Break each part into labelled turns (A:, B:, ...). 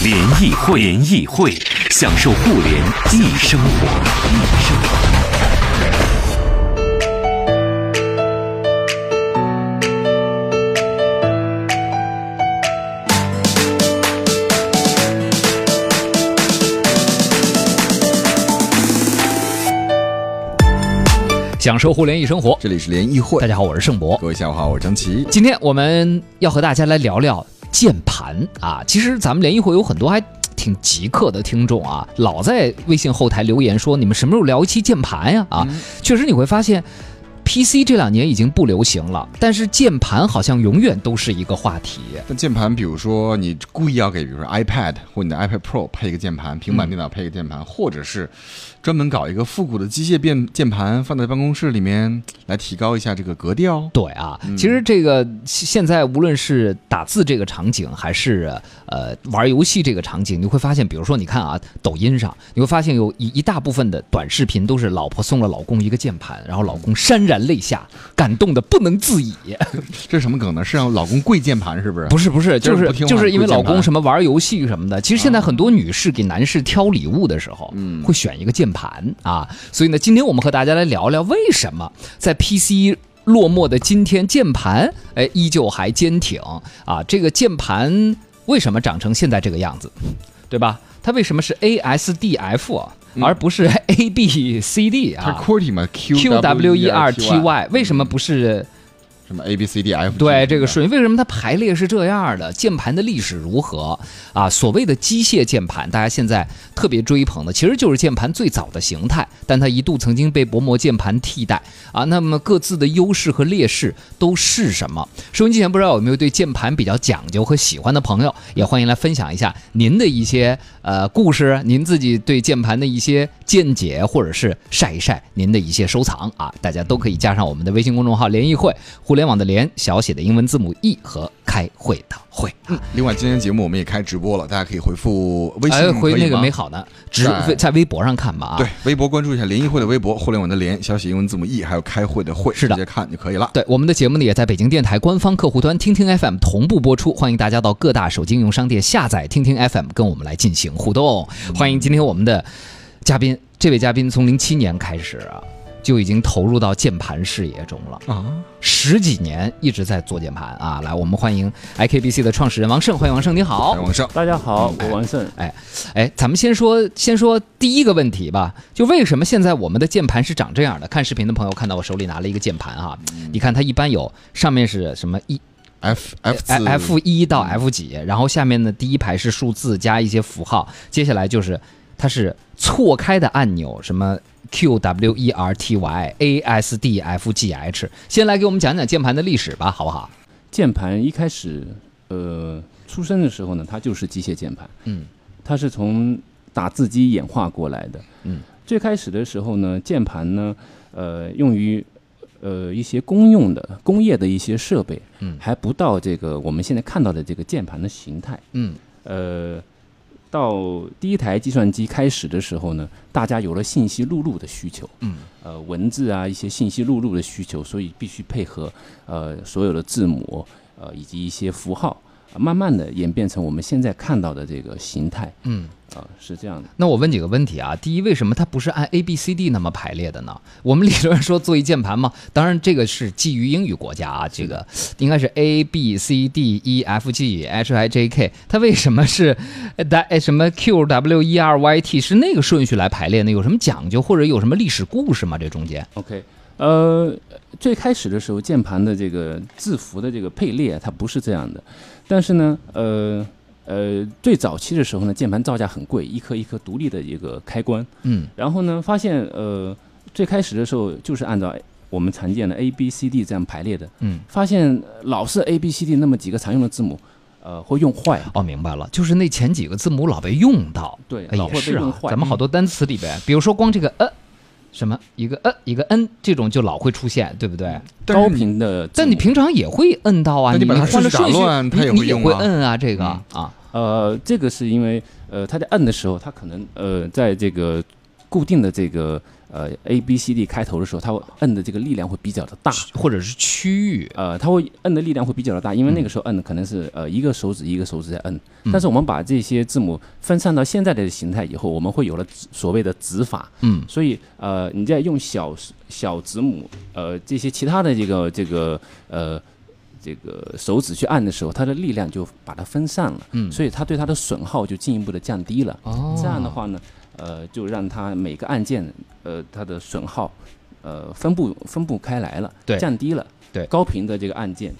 A: 联谊会，联谊会，享受互联易生活，易生活。
B: 享受互联易生活。
C: 这里是联谊会，
B: 大家好，我是盛博。
C: 各位下午好，我是张琪。
B: 今天我们要和大家来聊聊键盘啊。其实咱们联谊会有很多还 挺极客的听众啊，老在微信后台留言说你们什么时候聊一期键盘呀？啊，确实你会发现。PC 这两年已经不流行了，但是键盘好像永远都是一个话题。
C: 那键盘，比如说你故意要给，比如说 iPad 或你的 iPad Pro 配一个键盘，平板电脑配一个键盘，或者是专门搞一个复古的机械键键盘放在办公室里面来提高一下这个格调。
B: 对啊，其实这个现在无论是打字这个场景，还是呃玩游戏这个场景，你会发现，比如说你看啊，抖音上你会发现有一一大部分的短视频都是老婆送了老公一个键盘，然后老公潸然。泪下，感动的不能自已。
C: 这是什么梗呢？是让老公跪键盘是不是？
B: 不是不是，就是就是因为老公什么玩游戏什么的。其实现在很多女士给男士挑礼物的时候，嗯，会选一个键盘啊。所以呢，今天我们和大家来聊聊，为什么在 PC 落寞的今天，键盘哎依旧还坚挺啊？这个键盘为什么长成现在这个样子，对吧？它为什么是 ASDF 而不是 ABCD 啊？
C: 它 QWERTY
B: 为什么不是？
C: 什么 A B C D F？
B: 对这个顺序，为什么它排列是这样的？键盘的历史如何啊？所谓的机械键盘，大家现在特别追捧的，其实就是键盘最早的形态，但它一度曾经被薄膜键盘替代啊。那么各自的优势和劣势都是什么？收音机前不知道有没有对键盘比较讲究和喜欢的朋友，也欢迎来分享一下您的一些呃故事，您自己对键盘的一些见解，或者是晒一晒您的一些收藏啊。大家都可以加上我们的微信公众号“联谊会”互。联网的联小写的英文字母 E 和开会的会。
C: 嗯，另外今天节目我们也开直播了，大家可以回复微信
B: 回那个美好的，直在微博上看吧啊。
C: 对，微博关注一下联谊会的微博，互联网的联小写英文字母 E，还有开会的会，
B: 是的，
C: 直接看就可以了。
B: 对，我们的节目呢也在北京电台官方客户端听听 FM 同步播出，欢迎大家到各大手机应用商店下载听听 FM，跟我们来进行互动。欢迎今天我们的嘉宾，这位嘉宾从零七年开始啊。就已经投入到键盘事业中了啊！十几年一直在做键盘啊！来，我们欢迎 IKBC 的创始人王胜，欢迎王胜，你好，
C: 王胜，
D: 大家好，我王胜。
B: 哎，哎，咱们先说先说第一个问题吧，就为什么现在我们的键盘是长这样的？看视频的朋友看到我手里拿了一个键盘哈，你看它一般有上面是什么一
C: F F
B: F 一到 F 几，然后下面的第一排是数字加一些符号，接下来就是它是错开的按钮，什么？Q W E R T Y A S D F G H，先来给我们讲讲键盘的历史吧，好不好？
D: 键盘一开始，呃，出生的时候呢，它就是机械键盘，嗯，它是从打字机演化过来的，嗯，最开始的时候呢，键盘呢，呃，用于呃一些公用的、工业的一些设备，嗯，还不到这个我们现在看到的这个键盘的形态，嗯，呃。到第一台计算机开始的时候呢，大家有了信息录入的需求，嗯，呃，文字啊，一些信息录入的需求，所以必须配合呃所有的字母，呃，以及一些符号。慢慢的演变成我们现在看到的这个形态，嗯，啊，是这样的。
B: 那我问几个问题啊，第一，为什么它不是按 A B C D 那么排列的呢？我们理论上说做一键盘嘛，当然这个是基于英语国家啊，这个应该是 A B C D E F G H I J K，它为什么是什么 Q W E R Y T 是那个顺序来排列呢？有什么讲究或者有什么历史故事吗？这中间
D: ？OK，呃，最开始的时候键盘的这个字符的这个配列它不是这样的。但是呢，呃呃，最早期的时候呢，键盘造价很贵，一颗一颗独立的一个开关。嗯。然后呢，发现呃，最开始的时候就是按照我们常见的 A B C D 这样排列的。嗯。发现老是 A B C D 那么几个常用的字母，呃，会用坏。
B: 哦，明白了，就是那前几个字母老被用到。
D: 对，老会被用坏。
B: 咱们好多单词里边，比如说光这个呃。什么一个呃一个 N 这种就老会出现，对不对？
D: 高频的，
B: 但你平常也会摁到啊，
C: 你把它
B: 换了
C: 顺序打，乱它也
B: 你你也
C: 会用啊
B: 会摁啊，这个
C: 嗯
B: 啊，
D: 呃，这个是因为呃，他在摁的时候，他可能呃，在这个固定的这个呃 A B C D 开头的时候，他会摁的这个力量会比较的大。
B: 或者是区域，
D: 呃，他会摁的力量会比较的大，因为那个时候摁的可能是呃一个手指一个手指在摁，
B: 嗯。
D: 但是我们把这些字母分散到现在的形态以后，我们会有了指所谓的指法，
B: 嗯。
D: 所以呃你在用小小指母呃这些其他的这个这个呃这个手指去按的时候，它的力量就把它分散了，
B: 嗯
D: 所以它对它的损耗就进一步的降低了。
B: 哦
D: 这样的话呢，呃，就让它每个按键，呃，它的损耗，呃，分布分布开来了，
B: 对
D: 降低了，
B: 对
D: 高频的这个按键，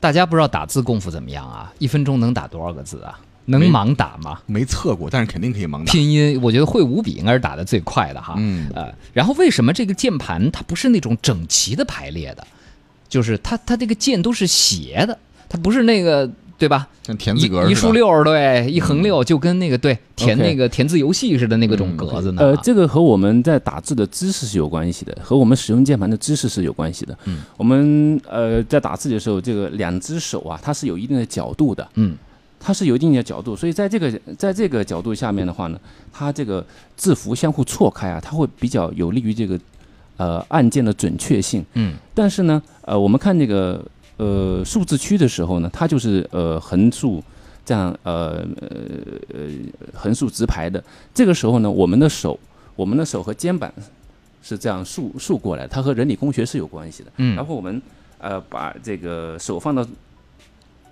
B: 大家不知道打字功夫怎么样啊？一分钟能打多少个字啊？能盲打吗？
C: 没测过，但是肯定可以盲打。
B: 拼音，我觉得会五笔应该是打的最快的哈。
C: 嗯
B: 呃，然后为什么这个键盘它不是那种整齐的排列的？就是它它这个键都是斜的，它不是那个对吧？
C: 像田字格
B: 一一竖六儿对，一横六就跟那个对填那个填字游戏似的那个种
C: 嗯
B: 格子呢。
D: 呃，这个和我们在打字的姿势是有关系的，和我们使用键盘的姿势是有关系的。
B: 嗯，
D: 我们呃在打字的时候，这个两只手啊，它是有一定的角度的，
B: 嗯。
D: 它是有一定的角度，所以在这个在这个角度下面的话呢，它这个字符相互错开啊，它会比较有利于这个呃按键的准确性。
B: 嗯
D: 但是呢，呃，我们看这个呃数字区的时候呢，它就是呃横竖这样呃呃呃横竖直排的。这个时候呢，我们的手我们的手和肩膀是这样竖竖过来，它和人体工学是有关系的。
B: 嗯
D: 然后我们呃把这个手放到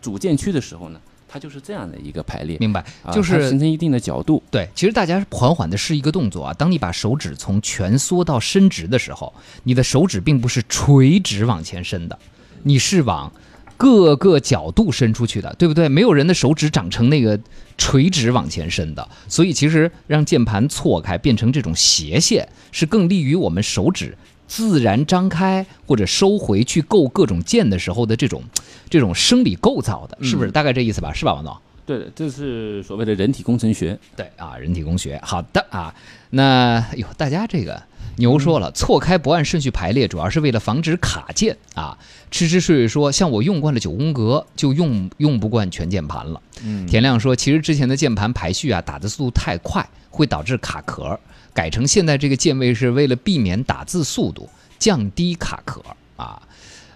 D: 主键区的时候呢，它就是这样的一个排列，
B: 明白，就是
D: 形成一定的角度。
B: 对，其实大家缓缓的是一个动作啊。当你把手指从蜷缩到伸直的时候，你的手指并不是垂直往前伸的，你是往各个角度伸出去的，对不对？没有人的手指长成那个垂直往前伸的，所以其实让键盘错开变成这种斜线，是更利于我们手指自然张开或者收回去够各种键的时候的这种这种生理构造的，是不是？大概这意思吧？是吧，王总？
D: 对的，这是所谓的人体工程学。
B: 对啊，人体工学，好的啊。那哟，大家这个牛说了，错开不按顺序排列，主要是为了防止卡键啊。吃吃睡睡说，像我用惯了九宫格，就用用不惯全键盘了。
C: 嗯
B: 田亮说，其实之前的键盘排序啊，打的速度太快，会导致卡壳，改成现在这个键位是为了避免打字速度，降低卡壳啊。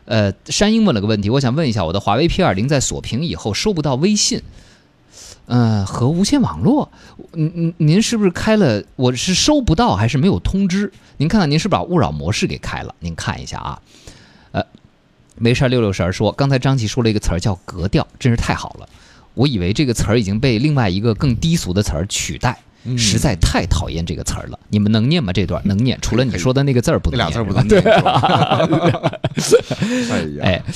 B: 呃，山鹰问了个问题，我想问一下，我的华为 P 2 0在锁屏以后收不到微信，嗯、和无线网络，您您您是不是开了？我是收不到还是没有通知？您看看您是把勿扰模式给开了？您看一下啊。呃，没事儿，六六神儿说，刚才张琪说了一个词儿叫格调，真是太好了。我以为这个词儿已经被另外一个更低俗的词儿取代，实在太讨厌这个词儿了。你们能念吗？这段能念？除了你说的那个字儿不能念，
C: 俩字儿不能念。哎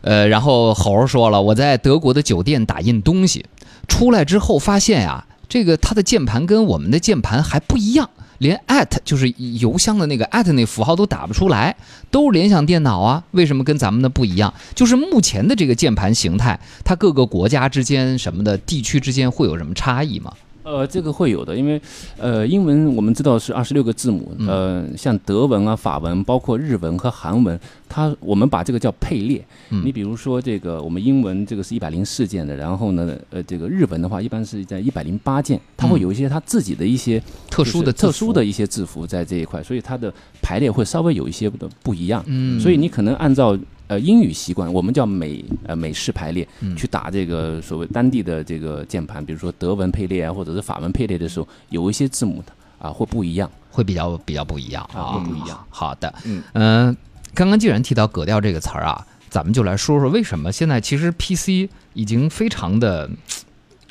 B: 呃，然后猴儿说了，我在德国的酒店打印东西，出来之后发现呀、这个它的键盘跟我们的键盘还不一样，连 at 就是邮箱的那个 at 那符号都打不出来，都是联想电脑啊，为什么跟咱们的不一样？就是目前的这个键盘形态，它各个国家之间什么的地区之间会有什么差异吗？
D: 呃，这个会有的，因为呃，英文我们知道是二十六个字母，呃，像德文啊、法文，包括日文和韩文，它我们把这个叫配列。
B: 嗯
D: 你比如说这个我们英文这个是一百零四件的，然后呢，呃，这个日文的话一般是在一百零八件，它会有一些它自己的一些
B: 特殊的
D: 特殊的一些字符在这一块，所以它的排列会稍微有一些的不一样。
B: 嗯
D: 所以你可能按照呃英语习惯，我们叫美呃美式排列，
B: 嗯
D: 去打这个所谓当地的这个键盘，比如说德文配列啊，或者是法文配列的时候，有一些字母啊会不一样。
B: 会比较比较不一样
D: 啊会不一样。
B: 好的，
C: 嗯
B: 呃刚刚既然提到格调这个词儿啊，咱们就来说说为什么现在其实 PC 已经非常的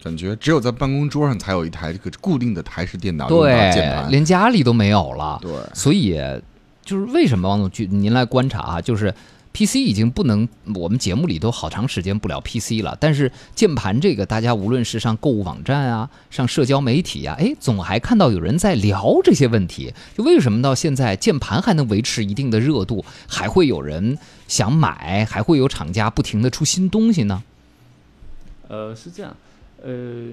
C: 感觉只有在办公桌上才有一台这个固定的台式电脑
B: 对，连家里都没有了。
C: 对，
B: 所以就是为什么王总去您来观察啊，就是 PC 已经不能，我们节目里都好长时间不聊 PC 了，但是键盘这个，大家无论是上购物网站啊，上社交媒体啊，哎，总还看到有人在聊这些问题。就为什么到现在键盘还能维持一定的热度，还会有人想买，还会有厂家不停的出新东西呢？
D: 呃，是这样，呃，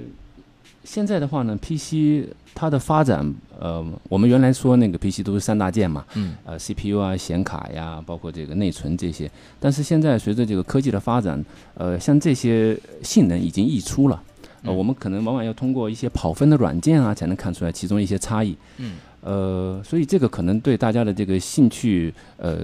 D: 现在的话呢，PC 它的发展，呃，我们原来说那个 PC 都是三大件嘛，
B: 嗯，
D: 呃，CPU 啊、显卡呀，包括这个内存这些。但是现在随着这个科技的发展，呃，像这些性能已经溢出了，呃，我们可能往往要通过一些跑分的软件啊，才能看出来其中一些差异。
B: 嗯，
D: 呃，所以这个可能对大家的这个兴趣，呃，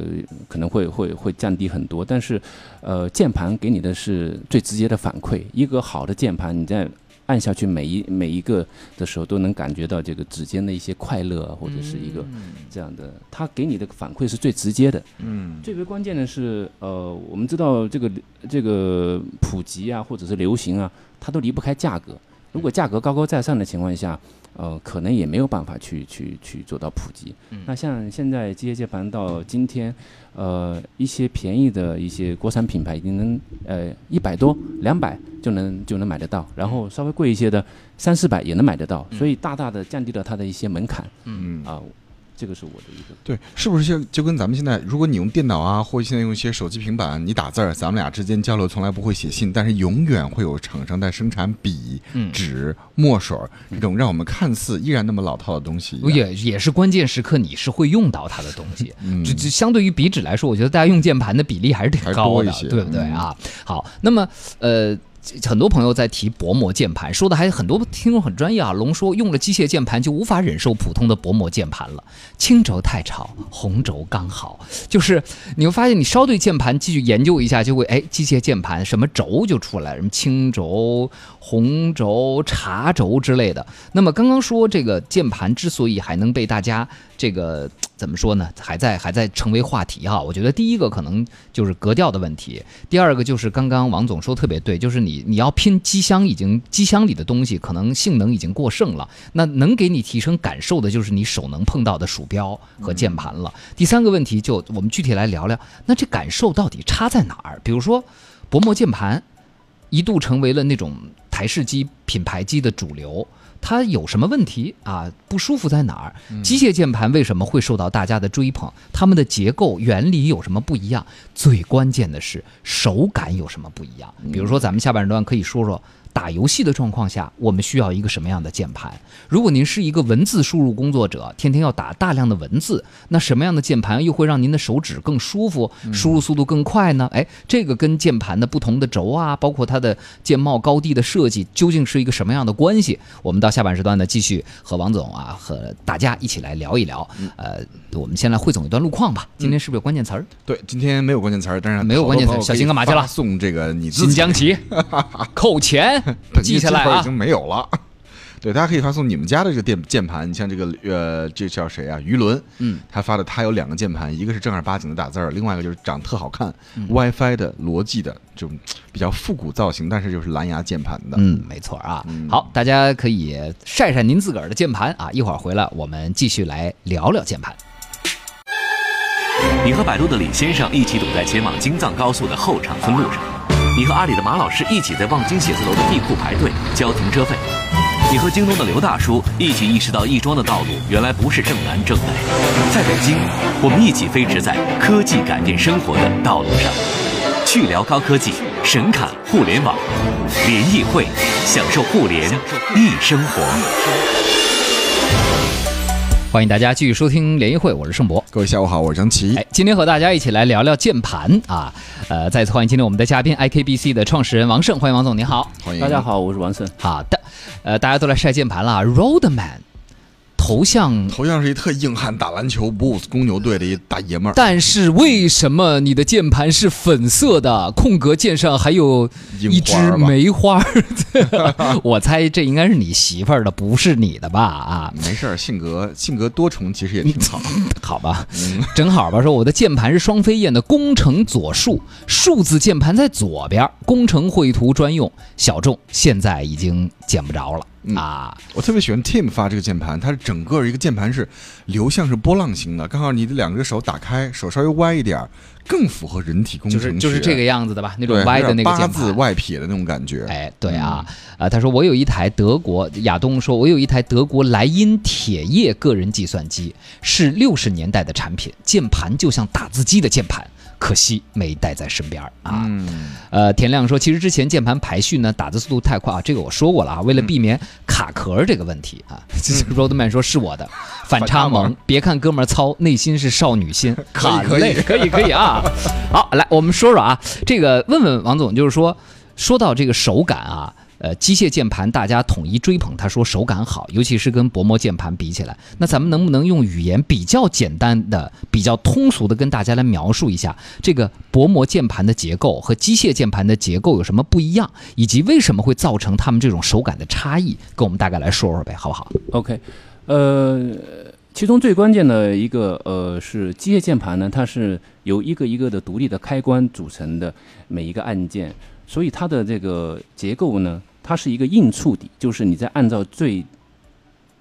D: 可能会会会降低很多。但是，呃，键盘给你的是最直接的反馈，一个好的键盘，你在按下去每一每一个的时候，都能感觉到这个指尖的一些快乐啊，或者是一个这样的，它给你的反馈是最直接的。
C: 嗯，
D: 最为关键的是，呃，我们知道这个这个普及啊，或者是流行啊，它都离不开价格。如果价格高高在上的情况下，呃，可能也没有办法去去去做到普及。那像现在机械键盘到今天，呃，一些便宜的一些国产品牌已经能呃一百多、两百就能就能买得到，然后稍微贵一些的三四百也能买得到，所以大大的降低了它的一些门槛。
C: 嗯
D: 啊，这个是我的一个。
C: 对，是不是就就跟咱们现在，如果你用电脑啊，或者现在用一些手机、平板，你打字儿，咱们俩之间交流从来不会写信，但是永远会有厂商在生产笔、
B: 嗯
C: 纸、墨水儿这种让我们看似依然那么老套的东西。
B: 也也是关键时刻你是会用到它的东西。
C: 嗯
B: 这这相对于笔纸来说，我觉得大家用键盘的比例还是挺高
C: 一些，
B: 对不对
C: 嗯
B: 啊？好，那么呃。很多朋友在提薄膜键盘，说的还很多听众很专业啊。龙说用了机械键盘就无法忍受普通的薄膜键盘了，轻轴太吵，红轴刚好。就是你会发现，你稍对键盘继续研究一下，就会哎，机械键盘什么轴就出来，什么轻轴、红轴、茶轴之类的。那么刚刚说这个键盘之所以还能被大家这个怎么说呢，还在还在成为话题哈。我觉得第一个可能就是格调的问题，第二个就是刚刚王总说特别对，就是你你要拼机箱，已经机箱里的东西可能性能已经过剩了，那能给你提升感受的就是你手能碰到的鼠标和键盘了。第三个问题就我们具体来聊聊，那这感受到底差在哪儿？比如说薄膜键盘一度成为了那种台式机品牌机的主流。它有什么问题啊？不舒服在哪儿？机械键盘为什么会受到大家的追捧？它们的结构原理有什么不一样？最关键的是手感有什么不一样？比如说，咱们下半段可以说说打游戏的状况下，我们需要一个什么样的键盘？如果您是一个文字输入工作者，天天要打大量的文字，那什么样的键盘又会让您的手指更舒服，输入速度更快呢？哎，这个跟键盘的不同的轴啊，包括它的键帽高低的设计，究竟是一个什么样的关系？我们到下半时段呢，继续和王总啊和大家一起来聊一聊。呃，我们先来汇总一段路况吧。今天是不是有关键词儿？
C: 对，今天没有关键词儿，但是
B: 没有关键词儿 小新干嘛去了
C: 送这个你
B: 新疆旗 扣钱 记下来啊
C: 已经！没有了。对，大家可以发送你们家的这个键键盘，你像这个呃，这叫谁啊？于伦，
B: 嗯，
C: 他发的他有两个键盘，一个是正儿八经的打字儿，另外一个就是长特好看、
B: 嗯
C: WiFi 的逻辑的这种比较复古造型，但是就是蓝牙键盘的。
B: 嗯，没错啊。好，大家可以晒晒您自个儿的键盘啊。一会儿回来，我们继续来聊聊键盘。
A: 你和百度的李先生一起堵在前往京藏高速的后长春路上，你和阿里的马老师一起在望京写字楼的地库排队交停车费，你和京东的刘大叔一起意识到亦庄的道路原来不是正南正北。在北京，我们一起飞驰在科技改变生活的道路上，去聊高科技，神侃互联网，联谊会，享受互联易生活。
B: 欢迎大家继续收听联谊会，我是盛博。
C: 各位下午好，我是张琪。
B: 哎，今天和大家一起来聊聊键盘啊。呃，再次欢迎今天我们的嘉宾 IKBC 的创始人王胜，欢迎王总，您好。
C: 欢迎
D: 大家。好，我是王胜。
B: 好的，呃，大家都来晒键盘了啊，Roadman 头像
C: 头像是一特硬汉打篮球 Bulls 公牛队的一大爷们儿，
B: 但是为什么你的键盘是粉色的？空格键上还有一枝梅花，我猜这应该是你媳妇儿的，不是你的吧？啊，
C: 没事儿，性格性格多重，其实也挺好。
B: 好吧，正好吧。说我的键盘是双飞燕的工程左竖，数字键盘在左边，工程绘图专用，小众，现在已经见不着了、
C: 嗯
B: 啊。
C: 我特别喜欢 Tim 发这个键盘，它是整个一个键盘是流向是波浪形的，刚好你的两个手打开，手稍微歪一点儿，更符合人体工程学。
B: 是就是这个样子的吧，那种，歪的那个
C: 八
B: 键盘。
C: 字外撇的那种感觉。
B: 哎，对啊，啊，他说我有一台德国，亚东说我有一台德国莱茵铁业个人计算机，是六十年代的产品，键盘就像打字机的键盘，可惜没带在身边啊。呃，田亮说，其实之前键盘排序呢，打字速度太快啊，这个我说过了啊。为了避免卡壳这个问题啊，Roadman 说是我的 反差萌。别看哥们儿糙，内心是少女心。
C: 可以可以
B: 可以可以啊。好，来我们说说啊，这个问问王总，就是说说到这个手感啊。呃，机械键盘大家统一追捧，他说手感好，尤其是跟薄膜键盘比起来。那咱们能不能用语言比较简单的、比较通俗的跟大家来描述一下这个薄膜键盘的结构和机械键盘的结构有什么不一样，以及为什么会造成他们这种手感的差异？跟我们大概来说说呗，好不好
D: ？OK，呃，其中最关键的一个呃是机械键盘呢，它是由一个一个的独立的开关组成的每一个按键，所以它的这个结构呢。它是一个硬触底，就是你在按照最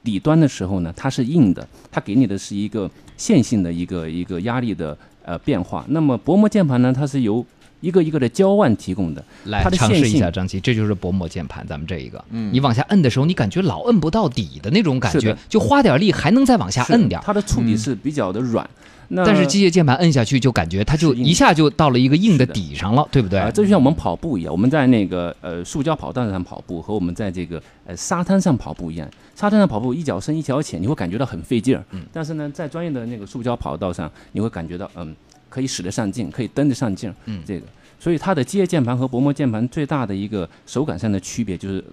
D: 底端的时候呢，它是硬的，它给你的是一个线性的一个一个压力的呃变化。那么薄膜键盘呢，它是由一个一个的胶腕提供的。
B: 来尝试一下，张琪，这就是薄膜键盘，咱们这一个，嗯你往下摁的时候，你感觉老摁不到底的那种感觉，就花点力还能再往下摁点。
D: 它的触底是比较的软。
B: 但是机械键盘摁下去就感觉它就一下就到了一个硬的底上了，对不对？
D: 啊这就像我们跑步一样，我们在那个呃塑胶跑道上跑步和我们在这个呃沙滩上跑步一样。沙滩上跑步一脚深一脚浅，你会感觉到很费劲儿。嗯。但是呢，在专业的那个塑胶跑道上，你会感觉到嗯可以使得上劲，可以蹬得上劲。嗯。这个，所以它的机械键盘和薄膜键盘最大的一个手感上的区别就是，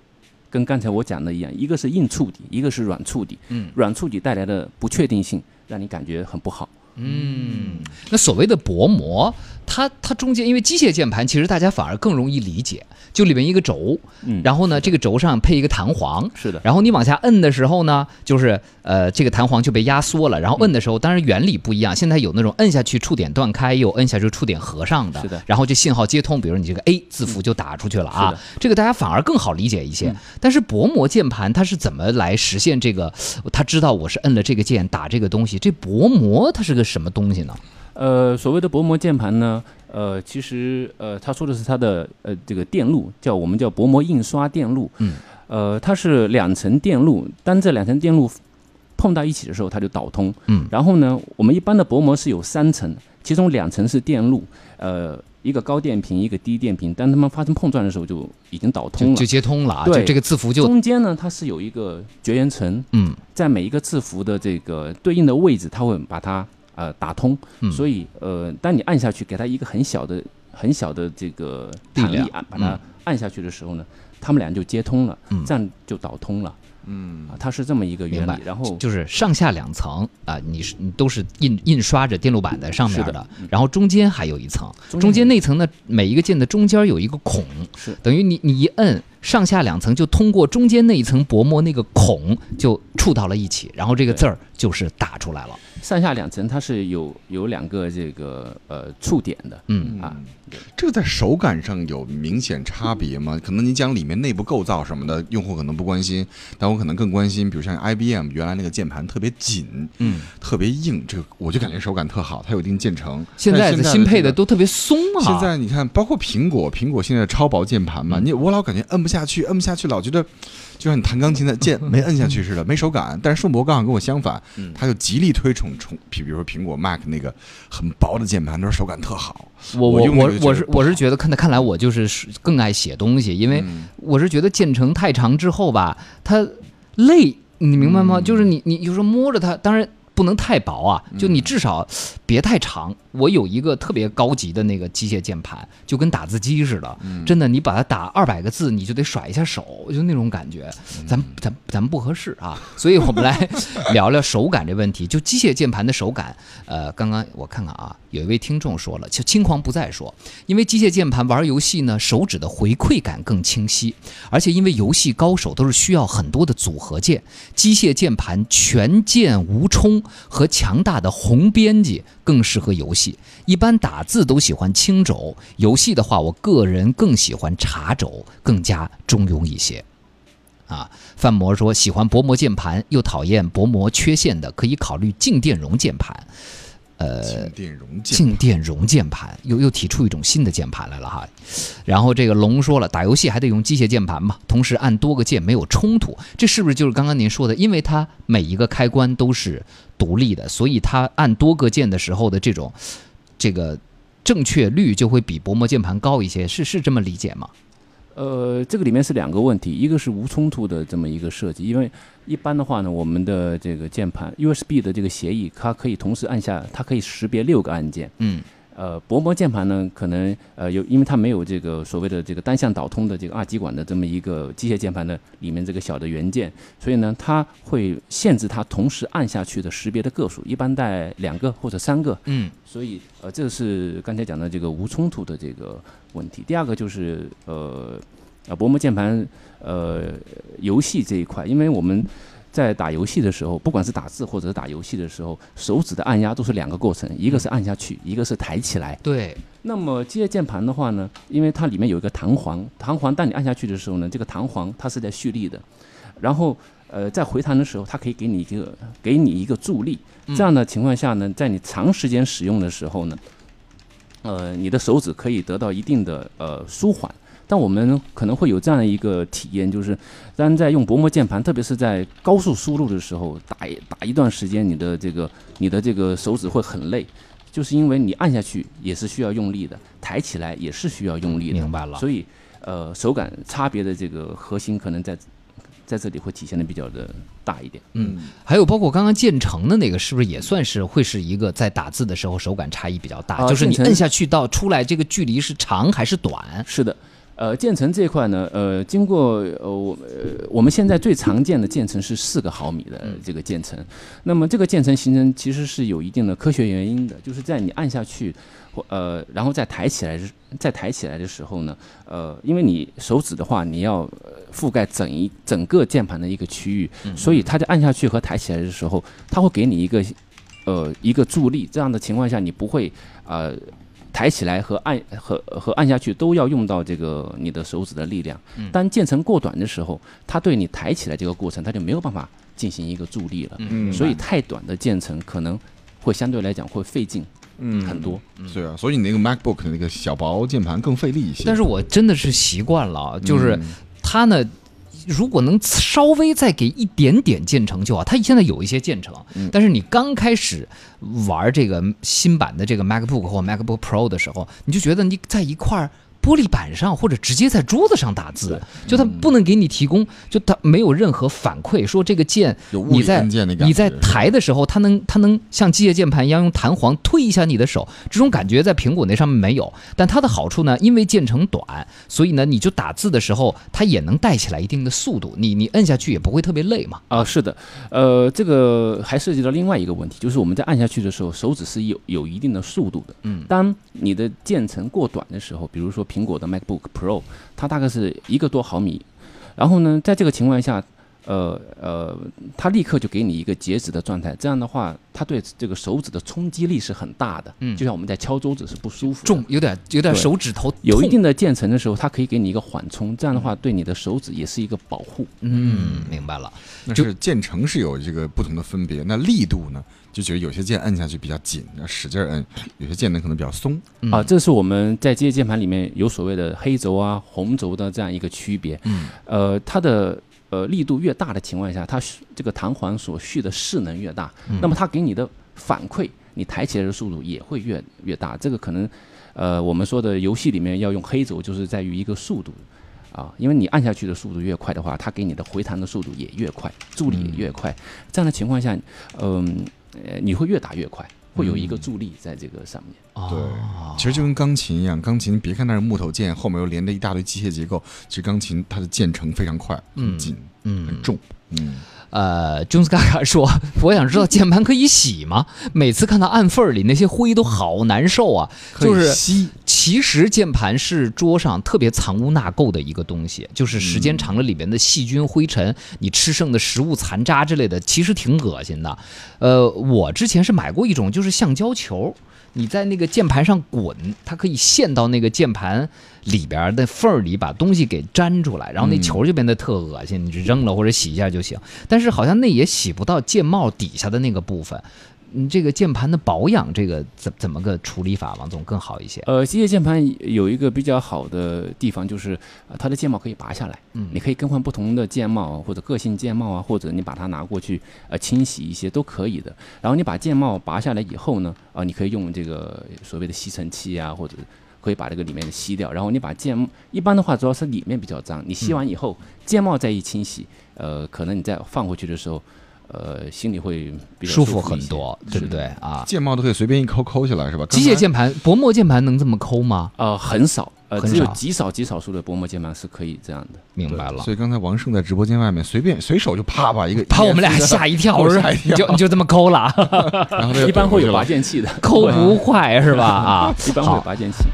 D: 跟刚才我讲的一样，一个是硬触底，一个是软触底。嗯。软触底带来的不确定性，让你感觉很不好。
B: 嗯，那所谓的薄膜，它它中间因为机械键盘，其实大家反而更容易理解，就里面一个轴，嗯，然后呢，这个轴上配一个弹簧，
D: 是的，
B: 然后你往下摁的时候呢，就是呃，这个弹簧就被压缩了，然后摁的时候，当然原理不一样，现在有那种摁下去触点断开，又摁下去触点合上的，
D: 是的，
B: 然后这信号接通，比如你这个 A 字符就打出去了啊，这个大家反而更好理解一些。但是薄膜键盘它是怎么来实现这个？他知道我是摁了这个键打这个东西，这薄膜它是个。什么东西呢？
D: 呃，所谓的薄膜键盘呢，呃，其实呃，他说的是它的呃这个电路，叫我们叫薄膜印刷电路。嗯。呃，它是两层电路，当这两层电路碰到一起的时候，它就导通。嗯。然后呢，我们一般的薄膜是有三层，其中两层是电路，呃，一个高电平，一个低电平。当它们发生碰撞的时候，就已经导通了，
B: 就接通了啊。
D: 对，
B: 这个字符就
D: 中间呢，它是有一个绝缘层。嗯。在每一个字符的这个对应的位置，它会把它。呃，打通，所以呃，当你按下去，给它一个很小的、很小的这个弹力按，把它按下去的时候呢，它们俩就接通了，这样就导通了。嗯，它是这么一个原理。然后
B: 就是上下两层啊，你是你都是印印刷着电路板在上面的，然后中间还有一层，中间那层呢，每一个键的中间有一个孔，
D: 是。
B: 等于你你一摁。上下两层就通过中间那一层薄膜那个孔就触到了一起，然后这个字儿就是打出来了。
D: 上下两层它是有有两个这个呃触点的，嗯啊，
C: 这个在手感上有明显差别吗？可能你讲里面内部构造什么的，用户可能不关心，但我可能更关心，比如像 IBM 原来那个键盘特别紧，嗯，特别硬，这个我就感觉手感特好，它有一定渐成。
B: 现在的新配的都特别松啊。
C: 现在你看，包括苹果，苹果现在超薄键盘嘛，你我老感觉摁不下。下去摁不下去，老觉得就像你弹钢琴的键 没摁下去似的，没手感。但是顺博刚好跟我相反，他就极力推崇崇，比比如说苹果 Mac 那个很薄的键盘，他说手感特好。
B: 我我我我是我是觉得看看来我就是更爱写东西，因为我是觉得键程太长之后吧，它累，你明白吗？就是你你有时候摸着它，当然不能太薄啊，就你至少别太长。我有一个特别高级的那个机械键盘，就跟打字机似的，真的，你把它打二百个字，你就得甩一下手，就那种感觉。咱咱咱们不合适啊，所以我们来聊聊手感这问题。就机械键盘的手感，呃，刚刚我看看啊，有一位听众说了，就轻狂不再说，因为机械键盘玩游戏呢，手指的回馈感更清晰，而且因为游戏高手都是需要很多的组合键，机械键盘全键无冲和强大的红编辑更适合游戏。一般打字都喜欢轻轴，游戏的话，我个人更喜欢茶轴，更加中庸一些。啊，范魔说喜欢薄膜键盘，又讨厌薄膜缺陷的，可以考虑静电容键盘。呃，静
C: 电容键，
B: 静电容键盘又又提出一种新的键盘来了哈。然后这个龙说了，打游戏还得用机械键盘嘛，同时按多个键没有冲突，这是不是就是刚刚您说的？因为它每一个开关都是独立的，所以它按多个键的时候的这种这个正确率就会比薄膜键盘高一些，是是这么理解吗？
D: 呃，这个里面是两个问题，一个是无冲突的这么一个设计，因为一般的话呢，我们的这个键盘 USB 的这个协议，它可以同时按下，它可以识别六个按键。
B: 嗯。
D: 呃，薄膜键盘呢，可能呃有，因为它没有这个所谓的这个单向导通的这个二极管的这么一个机械键盘的里面这个小的元件，所以呢，它会限制它同时按下去的识别的个数，一般带两个或者三个。
B: 嗯。
D: 所以呃，这是刚才讲的这个无冲突的这个问题。第二个就是呃，啊薄膜键盘呃游戏这一块，因为我们。在打游戏的时候，不管是打字或者是打游戏的时候，手指的按压都是两个过程，一个是按下去，一个是抬起来。
B: 对。
D: 那么机械键盘的话呢，因为它里面有一个弹簧，弹簧当你按下去的时候呢，这个弹簧它是在蓄力的，然后呃在回弹的时候，它可以给你一个给你一个助力。这样的情况下呢，在你长时间使用的时候呢，呃，你的手指可以得到一定的呃舒缓。但我们可能会有这样的一个体验，就是当在用薄膜键盘，特别是在高速输入的时候，打打一段时间，你的这个你的这个手指会很累，就是因为你按下去也是需要用力的，抬起来也是需要用力的。
B: 明白了。
D: 所以，呃，手感差别的这个核心可能在在这里会体现的比较的大一点。
B: 嗯，还有包括刚刚建成的那个，是不是也算是会是一个在打字的时候手感差异比较大？就是你摁下去到出来这个距离是长还是短？
D: 是的。呃，渐层这一块呢，呃，经过呃我呃我们现在最常见的渐层是四个毫米的这个渐层，那么这个渐层形成其实是有一定的科学原因的，就是在你按下去或呃然后再抬起来再抬起来的时候呢，呃，因为你手指的话你要覆盖整一整个键盘的一个区域，所以它在按下去和抬起来的时候，它会给你一个呃一个助力，这样的情况下你不会呃。抬起来和按和和按下去都要用到这个你的手指的力量。当键程过短的时候，它对你抬起来这个过程，它就没有办法进行一个助力了。嗯，所以太短的键程可能会相对来讲会费劲，嗯，很多。
C: 对啊，所以你那个 MacBook 的那个小薄键盘更费力一些。
B: 但是我真的是习惯了，就是它呢。如果能稍微再给一点点建成就好，它现在有一些建成，但是你刚开始玩这个新版的这个 MacBook 或 MacBook Pro 的时候，你就觉得你在一块儿。玻璃板上或者直接在桌子上打字，就它不能给你提供，就它没有任何反馈，说这个键你在你在抬的时候，它能它能像机械键盘一样用弹簧推一下你的手，这种感觉在苹果那上面没有。但它的好处呢，因为键程短，所以呢你就打字的时候，它也能带起来一定的速度，你你摁下去也不会特别累嘛。
D: 啊，是的，呃，这个还涉及到另外一个问题，就是我们在按下去的时候，手指是有有一定的速度的。嗯，当你的键程过短的时候，比如说。苹果的 MacBook Pro，它大概是一个多毫米，然后呢，在这个情况下，呃呃，它立刻就给你一个截止的状态，这样的话，它对这个手指的冲击力是很大的，嗯，就像我们在敲桌子是不舒服，
B: 重有点有点手指头
D: 有一定的渐层的时候，它可以给你一个缓冲，这样的话对你的手指也是一个保护。
B: 嗯，明白了，
C: 那是渐层是有这个不同的分别，那力度呢？就觉得有些键摁下去比较紧，要使劲摁；有些键呢可能比较松。
D: 啊，这是我们在机械键盘里面有所谓的黑轴啊、红轴的这样一个区别。嗯，呃，它的呃力度越大的情况下，它这个弹簧所蓄的势能越大，那么它给你的反馈，你抬起来的速度也会越越大。这个可能，呃，我们说的游戏里面要用黑轴，就是在于一个速度啊，因为你按下去的速度越快的话，它给你的回弹的速度也越快，助力也越快。这样的情况下，嗯。呃，你会越打越快，会有一个助力在这个上面。
C: 对，其实就跟钢琴一样，钢琴别看它是木头键，后面又连着一大堆机械结构，其实钢琴它的键程非常快，很紧，嗯，很重，嗯。
B: 呃，Jones 嘎嘎说：“我想知道键盘可以洗吗？每次看到暗缝里那些灰都好难受啊。就是其实键盘是桌上特别藏污纳垢的一个东西，就是时间长了里面的细菌、灰尘，你吃剩的食物残渣之类的，其实挺恶心的。呃，我之前是买过一种，就是橡胶球。”你在那个键盘上滚，它可以陷到那个键盘里边的缝儿里，把东西给粘出来，然后那球就变得特恶心，你就扔了或者洗一下就行。但是好像那也洗不到键帽底下的那个部分。你这个键盘的保养，这个怎怎么个处理法，王总更好一些？
D: 呃，机械键盘有一个比较好的地方，就是呃它的键帽可以拔下来，
B: 嗯
D: 你可以更换不同的键帽或者个性键帽啊，或者你把它拿过去呃清洗一些都可以的。然后你把键帽拔下来以后呢，啊、你可以用这个所谓的吸尘器啊，或者可以把这个里面的吸掉。然后你把键一般的话，主要是里面比较脏，你吸完以后，键帽再一清洗，呃，可能你再放回去的时候，呃，心里会比较
B: 舒服
D: 服
B: 很多，对不对啊？
C: 键帽都可以随便一抠抠起来，是吧？
B: 机械键盘、薄膜键盘能这么抠吗？
D: 呃，很少，呃，只有极少极少数的薄膜键盘是可以这样的。
B: 明白了。
C: 所以刚才王胜在直播间外面随便随手就啪把一个
B: 把我们俩吓一跳，
C: 吓一跳
B: 你就你就这么抠了，
C: 然后
D: 一般会有拔键器的，
B: 抠不坏是吧？啊，
D: 一般会有。拔键器。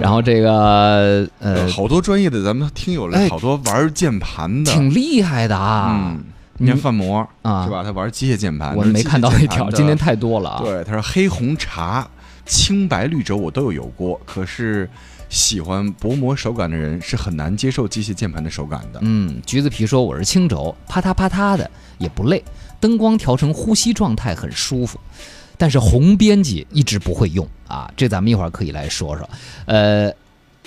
B: 然后这个呃
C: 呃，，好多专业的咱们听友
B: 哎
C: 来，好多玩键盘的，
B: 挺厉害的啊
C: 嗯，，你看范模
B: 啊
C: 是吧？他玩机械键盘，
B: 我没看到那条，今天
C: 太。
B: 多了啊。
C: 对，他说黑红茶、青白绿轴我都有有过，可是喜欢薄膜手感的人是很难接受机械键盘的手感的。
B: 嗯，橘子皮说我是青轴，啪嗒啪嗒的也不累，灯光调成呼吸状态很舒服。但是红编辑一直不会用啊，这咱们一会儿可以来说说。呃，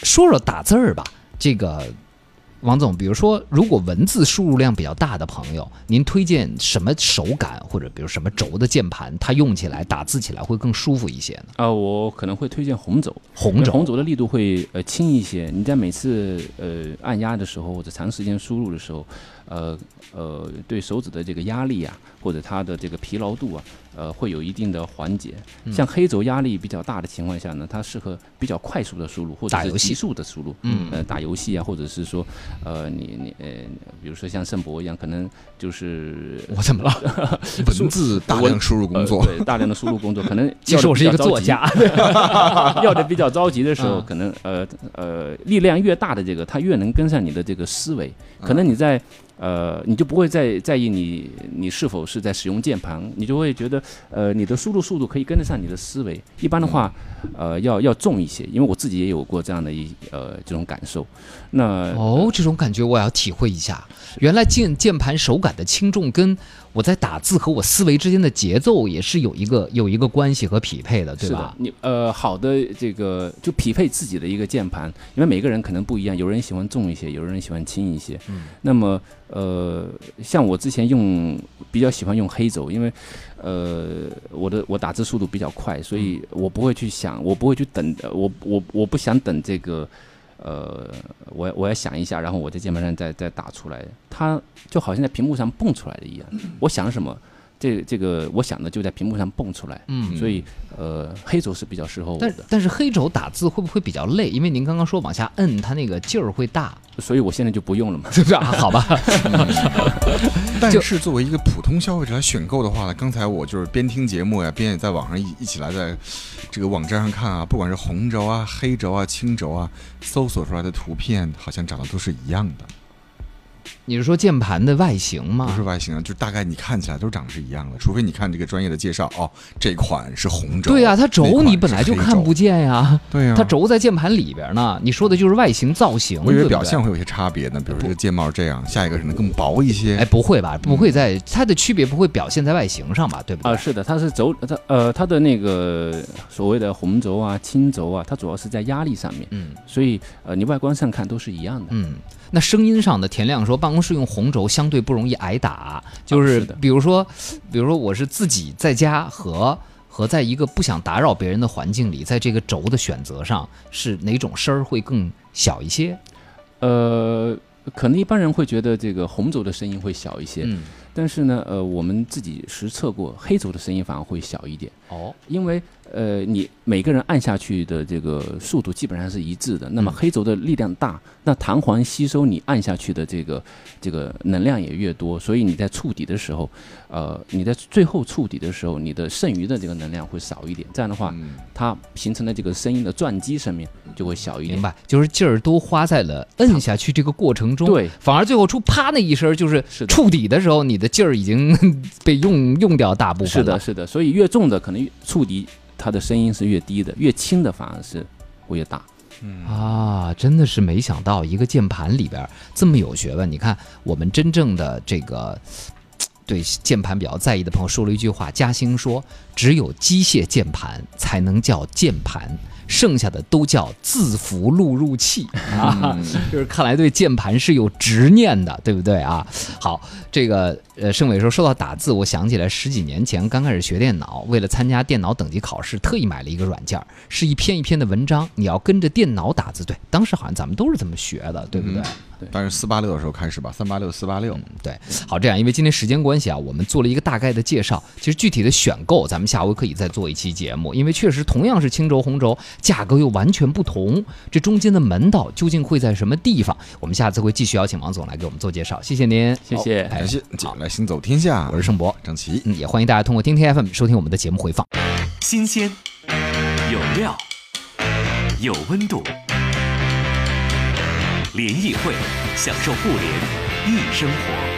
B: 说说打字儿吧，这个王总，比如说如果文字输入量比较大的朋友，您推荐什么手感或者比如什么轴的键盘，它用起来打字起来会更舒服一些呢？
D: 啊、我可能会推荐红轴，
B: 红轴
D: 红轴的力度会呃轻一些。你在每次呃按压的时候或者长时间输入的时候，呃呃对手指的这个压力啊，或者它的这个疲劳度啊，呃会有一定的缓解。
B: 嗯
D: 像黑轴压力比较大的情况下呢，它适合比较快速的输入或者是急速的输入。
B: 嗯
D: 呃打游戏啊，或者是说呃你你呃比如说像圣博一样，可能就是
B: 我怎么了？
C: 文字大量输入工作，
D: 呃、对大量的输入工作，可能
B: 其实我是一个作家，
D: 要的比较着急的时候，
B: 嗯
D: 可能呃呃力量越大的这个，它越能跟上你的这个思维。可能你在呃，你就不会再在意你你是否是在使用键盘，你就会觉得呃你的输入速度可以跟得上你的思维。一般的话，呃要要重一些，因为我自己也有过这样的一呃这种感受。那
B: 哦，这种感觉我要体会一下。原来键键盘手感的轻重跟我在打字和我思维之间的节奏也是有一个有一个关系和匹配的，对吧？，
D: 你呃好的这个就匹配自己的一个键盘，因为每个人可能不一样，有人喜欢重一些，有人喜欢轻一些。嗯，那么呃，像我之前用比较喜欢用黑轴，因为呃我的我打字速度比较快，所以我不会去想，我不会去等，呃我我我不想等这个。呃，我我要想一下，然后我在键盘上再再打出来，它就好像在屏幕上蹦出来的一样。我想什么，这这个我想的就在屏幕上蹦出来。
B: 嗯
D: 所以呃，黑轴是比较适合我的，
B: 但但是黑轴打字会不会比较累？因为您刚刚说往下摁，它那个劲儿会大，
D: 所以我现在就不用了嘛。
B: 是不是啊？好吧，
C: 但是作为一个普通消费者来选购的话呢，刚才我就是边听节目呀，边也在网上一一起来在这个网站上看啊，不管是红轴啊、黑轴啊、青轴啊，搜索出来的图片好像长得都是一样的，
B: 你是说键盘的外形吗不
C: 是？外形啊，就大概你看起来都长得是一样的，除非你看这个专业的介绍，哦，这款是红轴，
B: 对呀、它轴你本来就看不见呀，
C: 对呀、
B: 它轴在键盘里边呢。你说的就是外形造型，
C: 我以为表象会有些差别呢，比如这个键帽这样，下一个可能更薄一些。
B: 哎，不会吧？不会在它的区别不会表现在外形上吧？对不对？
D: 啊，是的，它是轴，它呃，它的那个所谓的红轴啊、青轴啊，它主要是在压力上面，
B: 嗯
D: 所以呃，你外观上看都是一样的。
B: 嗯，那声音上的田亮说，办公室用红轴相对不容易挨打，就是比如说，比如说我是自己在家和和在一个不想打扰别人的环境里，在这个轴的选择上，是哪种声儿会更小一些？
D: 呃，可能一般人会觉得这个红轴的声音会小一些，
B: 嗯，
D: 但是呢，呃，我们自己实测过，黑轴的声音反而会小一点，
B: 哦，
D: 因为呃，你每个人按下去的这个速度基本上是一致的。那么
B: 嗯。
D: 黑轴的力量大，那弹簧吸收你按下去的这个这个能量也越多，所以你在触底的时候，呃，你在最后触底的时候，你的剩余的这个能量会少一点。这样的话，
C: 嗯。
D: 它形成的这个声音的撞击上面就会小一点。
B: 明白，就是劲儿都花在了摁下去这个过程中，
D: 对，
B: 反而最后出啪那一声，就是触底的时候，你的劲儿已经 被用用掉大部分了。
D: 是的，是的，所以越重的可能触底，它的声音是越低的；越轻的反而是会越大。
B: 啊，真的是没想到一个键盘里边这么有学问。你看，我们真正的这个对键盘比较在意的朋友说了一句话，嘉兴说：“只有机械键盘才能叫键盘。”剩下的都叫字符录入器啊，就是看来对键盘是有执念的，对不对啊？好，这个呃，盛伟说说到打字，我想起来十几年前刚开始学电脑，为了参加电脑等级考试，特意买了一个软件，是一篇一篇的文章，你要跟着电脑打字。对，当时好像咱们都是这么学的，对不对？
D: 对，
C: 但是四八六的时候开始吧，三八六、四八六。
B: 对，好，这样，因为今天时间关系啊，我们做了一个大概的介绍。其实具体的选购，咱们下回可以再做一期节目，因为确实同样是青轴、红轴，价格又完全不同，这中间的门道究竟会在什么地方？我们下次会继续邀请王总来给我们做介绍。谢谢您，
D: 谢谢，
C: 感谢。好，来行走天下，
B: 我是盛博，
C: 张琪，
B: 嗯，也欢迎大家通过听天 FM 收听我们的节目回放。
A: 新鲜，有料，有温度。联谊会，享受互联易生活。